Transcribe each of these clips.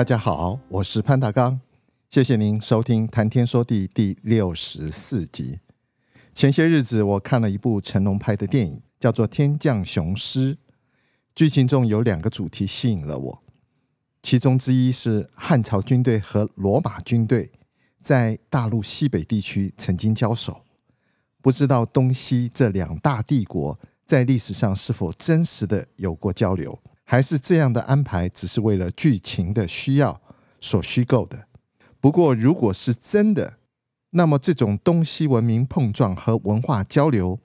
大家好，我是潘大刚，谢谢您收听《谈天说地》第六十四集。前些日子我看了一部成龙拍的电影，叫做《天降雄狮》。剧情中有两个主题吸引了我，其中之一是汉朝军队和罗马军队在大陆西北地区曾经交手。不知道东西这两大帝国在历史上是否真实的有过交流？还是这样的安排，只是为了剧情的需要所虚构的。不过，如果是真的，那么这种东西文明碰撞和文化交流，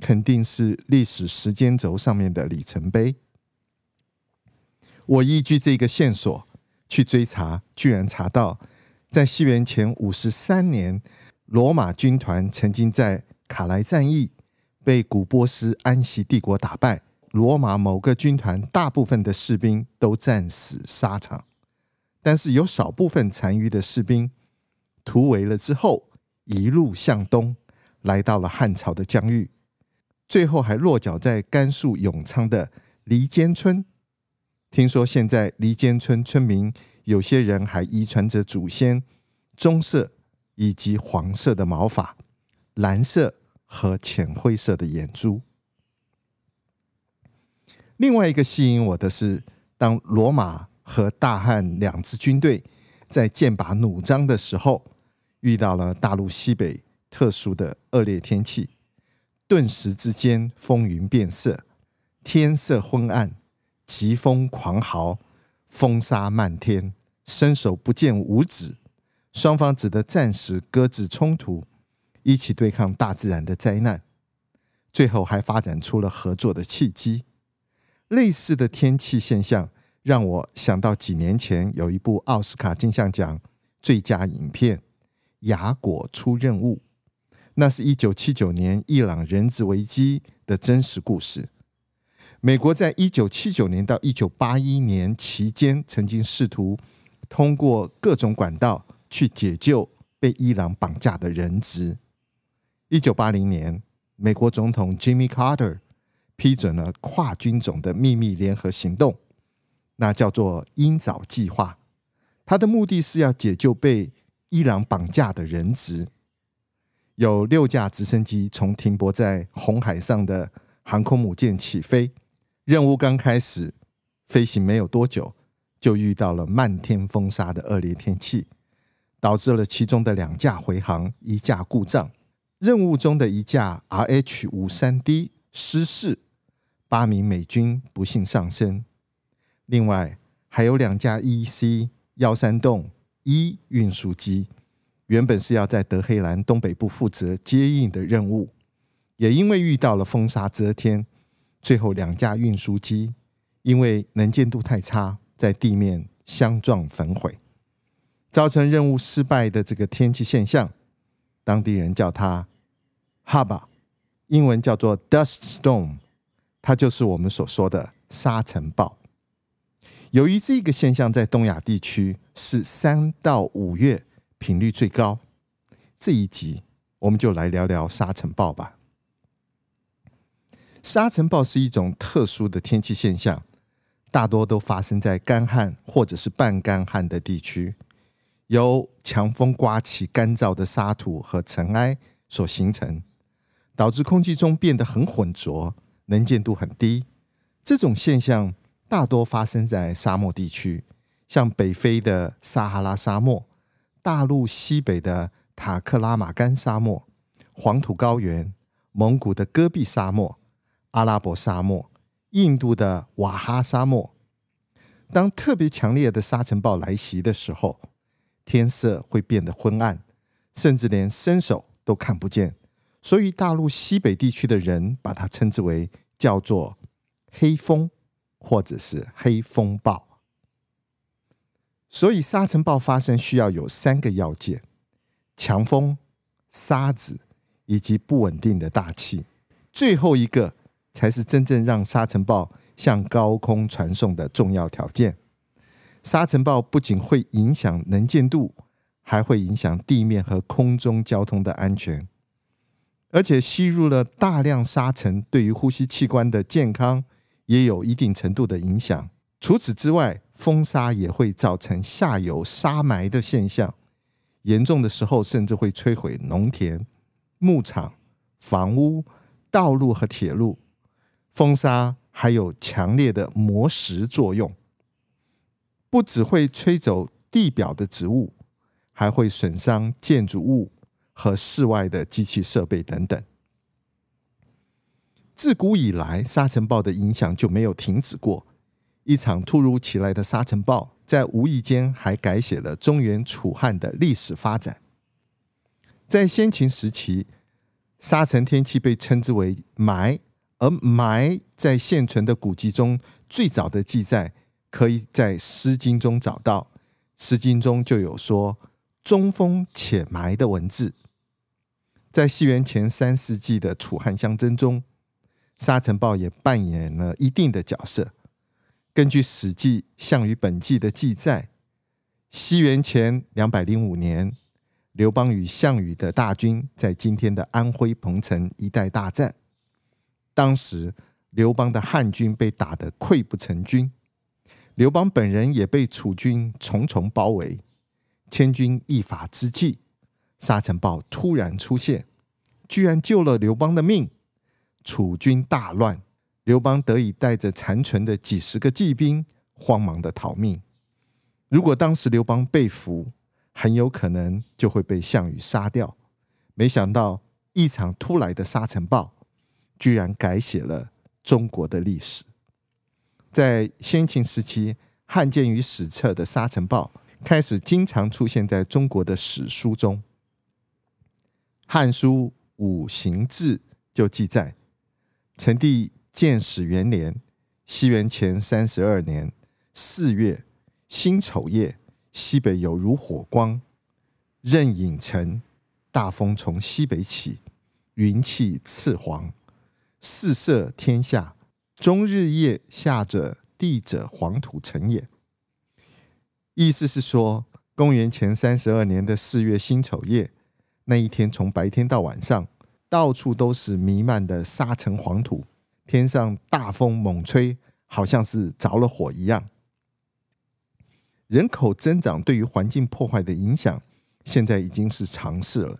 肯定是历史时间轴上面的里程碑。我依据这个线索去追查，居然查到，在西元前五十三年，罗马军团曾经在卡莱战役被古波斯安息帝国打败。罗马某个军团大部分的士兵都战死沙场，但是有少部分残余的士兵突围了之后，一路向东，来到了汉朝的疆域，最后还落脚在甘肃永昌的黎坚村。听说现在黎坚村村民有些人还遗传着祖先棕色以及黄色的毛发，蓝色和浅灰色的眼珠。另外一个吸引我的是，当罗马和大汉两支军队在剑拔弩张的时候，遇到了大陆西北特殊的恶劣天气，顿时之间风云变色，天色昏暗，疾风狂嚎，风沙漫天，伸手不见五指，双方只得暂时搁置冲突，一起对抗大自然的灾难，最后还发展出了合作的契机。类似的天气现象让我想到几年前有一部奥斯卡金像奖最佳影片《雅果出任务》，那是一九七九年伊朗人质危机的真实故事。美国在一九七九年到一九八一年期间，曾经试图通过各种管道去解救被伊朗绑架的人质。一九八零年，美国总统 Jimmy Carter。批准了跨军种的秘密联合行动，那叫做“鹰爪计划”。它的目的是要解救被伊朗绑架的人质。有六架直升机从停泊在红海上的航空母舰起飞，任务刚开始飞行没有多久，就遇到了漫天风沙的恶劣天气，导致了其中的两架回航，一架故障。任务中的一架 RH 五三 D 失事。八名美军不幸丧生，另外还有两架 EC 幺三洞一运输机，原本是要在德黑兰东北部负责接应的任务，也因为遇到了风沙遮天，最后两架运输机因为能见度太差，在地面相撞焚毁，造成任务失败的这个天气现象，当地人叫它 Haba，英文叫做 Dust Storm。它就是我们所说的沙尘暴。由于这个现象在东亚地区是三到五月频率最高，这一集我们就来聊聊沙尘暴吧。沙尘暴是一种特殊的天气现象，大多都发生在干旱或者是半干旱的地区，由强风刮起干燥的沙土和尘埃所形成，导致空气中变得很浑浊。能见度很低，这种现象大多发生在沙漠地区，像北非的撒哈拉沙漠、大陆西北的塔克拉玛干沙漠、黄土高原、蒙古的戈壁沙漠、阿拉伯沙漠、印度的瓦哈沙漠。当特别强烈的沙尘暴来袭的时候，天色会变得昏暗，甚至连伸手都看不见。所以，大陆西北地区的人把它称之为叫做“黑风”或者是黑风暴。所以沙尘暴发生需要有三个要件：强风、沙子以及不稳定的大气。最后一个才是真正让沙尘暴向高空传送的重要条件。沙尘暴不仅会影响能见度，还会影响地面和空中交通的安全。而且吸入了大量沙尘，对于呼吸器官的健康也有一定程度的影响。除此之外，风沙也会造成下游沙埋的现象，严重的时候甚至会摧毁农田、牧场、房屋、道路和铁路。风沙还有强烈的磨蚀作用。不只会吹走地表的植物，还会损伤建筑物和室外的机器设备等等。自古以来，沙尘暴的影响就没有停止过。一场突如其来的沙尘暴，在无意间还改写了中原楚汉的历史发展。在先秦时期，沙尘天气被称之为“霾”，而“霾”在现存的古籍中最早的记载。可以在《诗经》中找到，《诗经》中就有说“中风且霾”的文字。在西元前三世纪的楚汉相争中，沙尘暴也扮演了一定的角色。根据《史记·项羽本纪》的记载，西元前两百零五年，刘邦与项羽的大军在今天的安徽彭城一带大战。当时，刘邦的汉军被打得溃不成军。刘邦本人也被楚军重重包围，千钧一发之际，沙尘暴突然出现，居然救了刘邦的命。楚军大乱，刘邦得以带着残存的几十个骑兵，慌忙的逃命。如果当时刘邦被俘，很有可能就会被项羽杀掉。没想到一场突来的沙尘暴，居然改写了中国的历史。在先秦时期，汉鉴于史册的沙尘暴开始经常出现在中国的史书中。《汉书·五行志》就记载：成帝建始元年，西元前三十二年四月辛丑夜，西北有如火光，壬寅辰，大风从西北起，云气赤黄，四射天下。终日夜下者地者，黄土成也。意思是说，公元前三十二年的四月辛丑夜，那一天从白天到晚上，到处都是弥漫的沙尘黄土，天上大风猛吹，好像是着了火一样。人口增长对于环境破坏的影响，现在已经是常事了。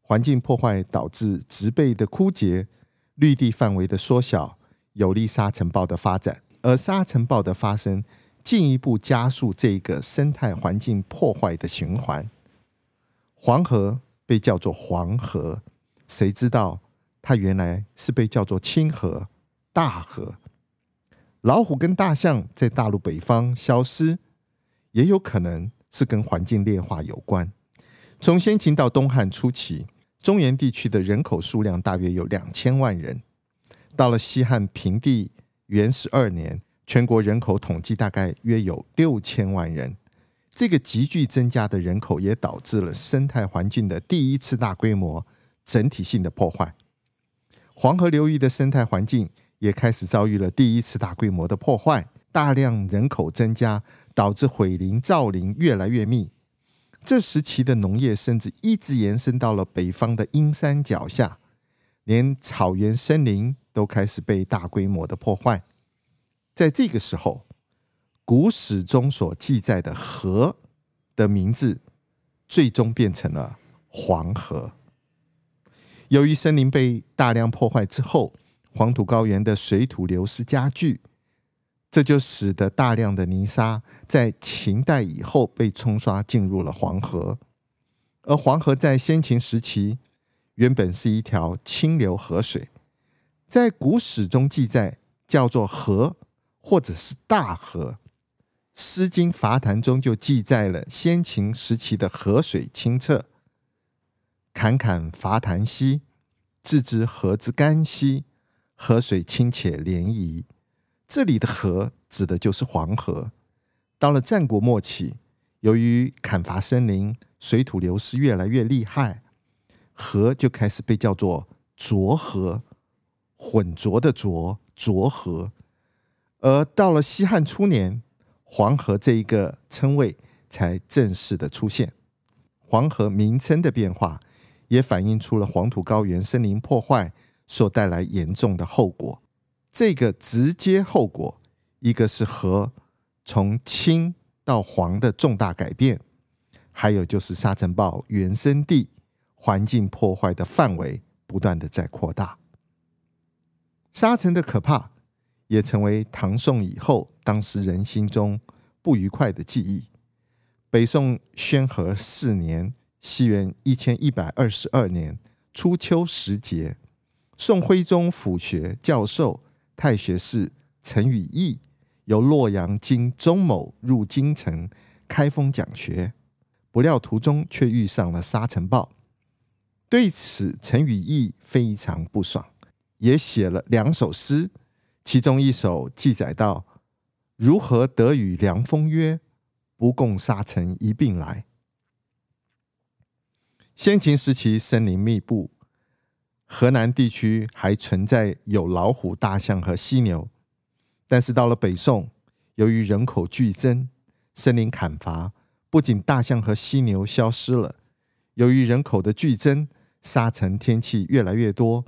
环境破坏导致植被的枯竭，绿地范围的缩小。有利沙尘暴的发展，而沙尘暴的发生进一步加速这个生态环境破坏的循环。黄河被叫做黄河，谁知道它原来是被叫做清河、大河。老虎跟大象在大陆北方消失，也有可能是跟环境劣化有关。从先秦到东汉初期，中原地区的人口数量大约有两千万人。到了西汉平帝元十二年，全国人口统计大概约有六千万人。这个急剧增加的人口也导致了生态环境的第一次大规模整体性的破坏。黄河流域的生态环境也开始遭遇了第一次大规模的破坏。大量人口增加，导致毁林造林越来越密。这时期的农业甚至一直延伸到了北方的阴山脚下，连草原森林。都开始被大规模的破坏。在这个时候，古史中所记载的河的名字，最终变成了黄河。由于森林被大量破坏之后，黄土高原的水土流失加剧，这就使得大量的泥沙在秦代以后被冲刷进入了黄河。而黄河在先秦时期原本是一条清流河水。在古史中记载，叫做河，或者是大河。《诗经·伐谭》中就记载了先秦时期的河水清澈。侃侃伐谭兮，置之河之干兮，河水清且涟漪。这里的河指的就是黄河。到了战国末期，由于砍伐森林，水土流失越来越厉害，河就开始被叫做浊河，浑浊的浊，浊河。而到了西汉初年，黄河这一个称谓才正式的出现。黄河名称的变化，也反映出了黄土高原森林破坏所带来严重的后果。这个直接后果，一个是河从青到黄的重大改变，还有就是沙尘暴原生地环境破坏的范围不断的在扩大。沙尘的可怕，也成为唐宋以后当时人心中不愉快的记忆。北宋宣和四年（西元一千一百二十二年）初秋时节，宋徽宗府学教授太学士陈与义由洛阳经钟某入京城开封讲学，不料途中却遇上了沙尘暴。对此，陈与义非常不爽，也写了两首诗，其中一首记载道：“如何得与凉风约？”不共沙尘一并来。先秦时期森林密布，河南地区还存在有老虎、大象和犀牛。但是到了北宋，由于人口剧增，森林砍伐，不仅大象和犀牛消失了，由于人口的剧增，沙尘天气越来越多。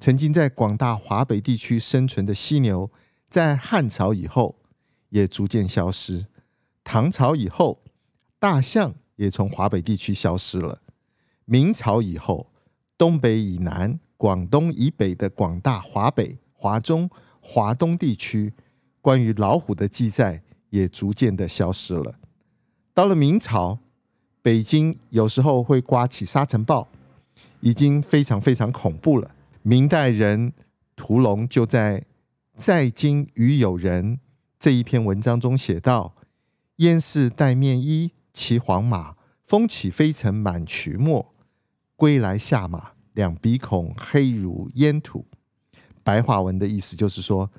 曾经在广大华北地区生存的犀牛，在汉朝以后也逐渐消失。唐朝以后，大象也从华北地区消失了。明朝以后，东北以南、广东以北的广大华北、华中、华东地区，关于老虎的记载也逐渐的消失了。到了明朝，北京有时候会刮起沙尘暴，已经非常非常恐怖了。明代人屠龙就在《在京与友人》这一篇文章中写道。燕氏戴面衣，骑黄马，风起飞尘满渠没。归来下马，两鼻孔黑如烟土。白话文的意思就是说，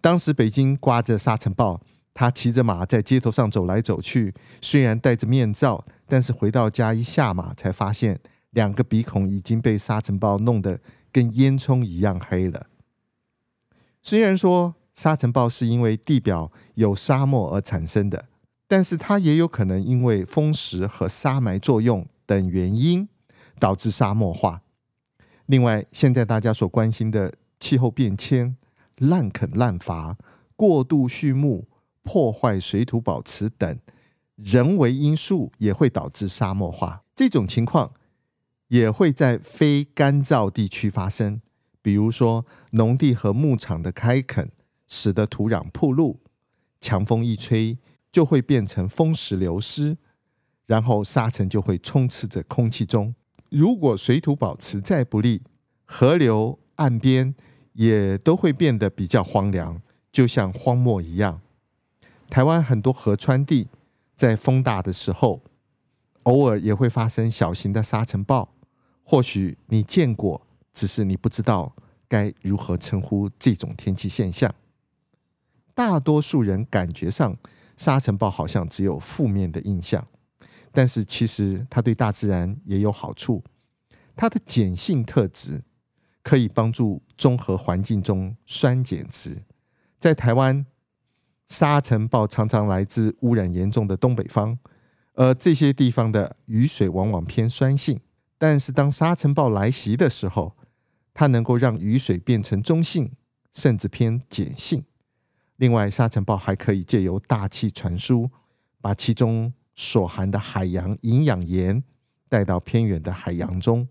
当时北京刮着沙尘暴，他骑着马在街头上走来走去，虽然戴着面罩，但是回到家一下马，才发现两个鼻孔已经被沙尘暴弄得跟烟囱一样黑了。虽然说沙尘暴是因为地表有沙漠而产生的。但是它也有可能因为风蚀和沙埋作用等原因导致沙漠化。另外，现在大家所关心的气候变迁、滥垦滥伐、过度畜牧、破坏水土保持等人为因素也会导致沙漠化。这种情况也会在非干燥地区发生，比如说农地和牧场的开垦，使得土壤暴露，强风一吹。就会变成风蚀流失，然后沙尘就会充斥着空气中。如果水土保持再不利，河流岸边也都会变得比较荒凉，就像荒漠一样。台湾很多河川地在风大的时候，偶尔也会发生小型的沙尘暴。或许你见过，只是你不知道该如何称呼这种天气现象。大多数人感觉上。沙尘暴好像只有负面的印象，但是其实它对大自然也有好处。它的碱性特质可以帮助中和环境中酸碱值。在台湾，沙尘暴常常来自污染严重的东北方，而这些地方的雨水往往偏酸性。但是当沙尘暴来袭的时候，它能够让雨水变成中性，甚至偏碱性。另外，沙尘暴还可以借由大气传输，把其中所含的海洋营养盐带到偏远的海洋中。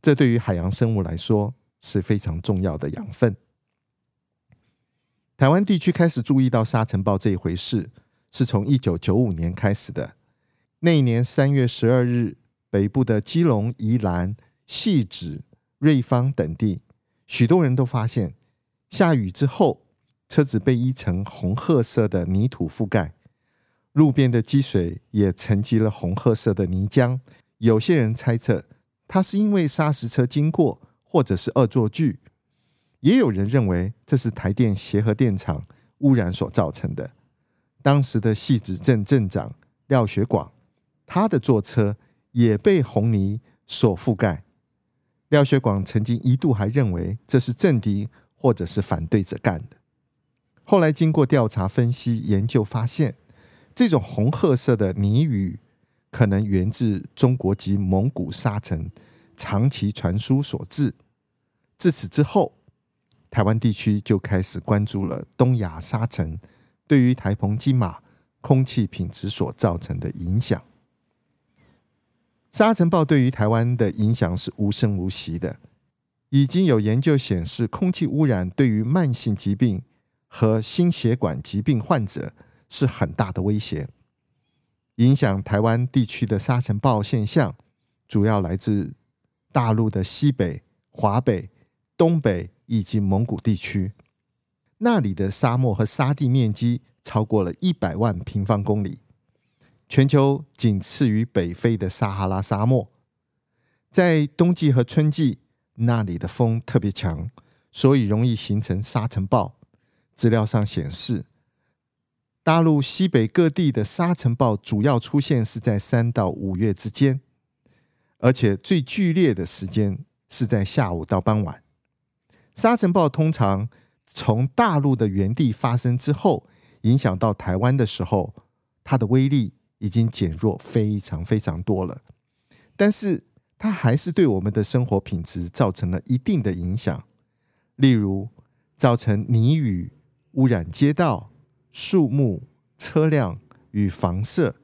这对于海洋生物来说是非常重要的养分。台湾地区开始注意到沙尘暴这一回事，是从一九九五年开始的。那一年三月十二日，北部的基隆、宜兰、汐止、瑞芳等地，许多人都发现下雨之后。车子被一层红褐色的泥土覆盖，路边的积水也沉积了红褐色的泥浆。有些人猜测，它是因为砂石车经过，或者是恶作剧；也有人认为这是台电协和电厂污染所造成的。当时的汐止镇镇长廖学广，他的坐车也被红泥所覆盖。廖学广曾经一度还认为这是政敌或者是反对者干的。后来经过调查、分析、研究，发现这种红褐色的泥雨可能源自中国及蒙古沙尘长期传输所致。自此之后，台湾地区就开始关注了东亚沙尘对于台澎金马空气品质所造成的影响。沙尘暴对于台湾的影响是无声无息的。已经有研究显示，空气污染对于慢性疾病和心血管疾病患者是很大的威胁。影响台湾地区的沙尘暴现象，主要来自大陆的西北、华北、东北以及蒙古地区。那里的沙漠和沙地面积超过了一百万平方公里，全球仅次于北非的撒哈拉沙漠。在冬季和春季，那里的风特别强，所以容易形成沙尘暴。资料上显示，大陆西北各地的沙尘暴主要出现是在三到五月之间，而且最剧烈的时间是在下午到傍晚。沙尘暴通常从大陆的原地发生之后，影响到台湾的时候，它的威力已经减弱非常非常多了。但是它还是对我们的生活品质造成了一定的影响，例如造成泥雨。污染街道、树木、车辆与房舍。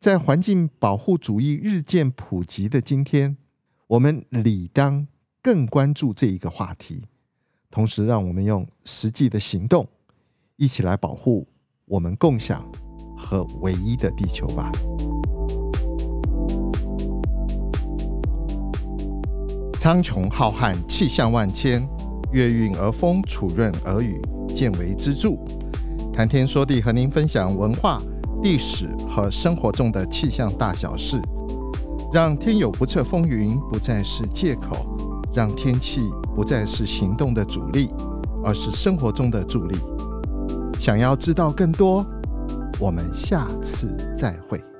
在环境保护主义日渐普及的今天，我们理当更关注这一个话题。同时，让我们用实际的行动，一起来保护我们共享和唯一的地球吧。苍穹浩瀚，气象万千，月运而风，楚润而雨。见微知著，谈天说地，和您分享文化、历史和生活中的气象大小事，让天有不测风云不再是借口，让天气不再是行动的阻力，而是生活中的助力。想要知道更多，我们下次再会。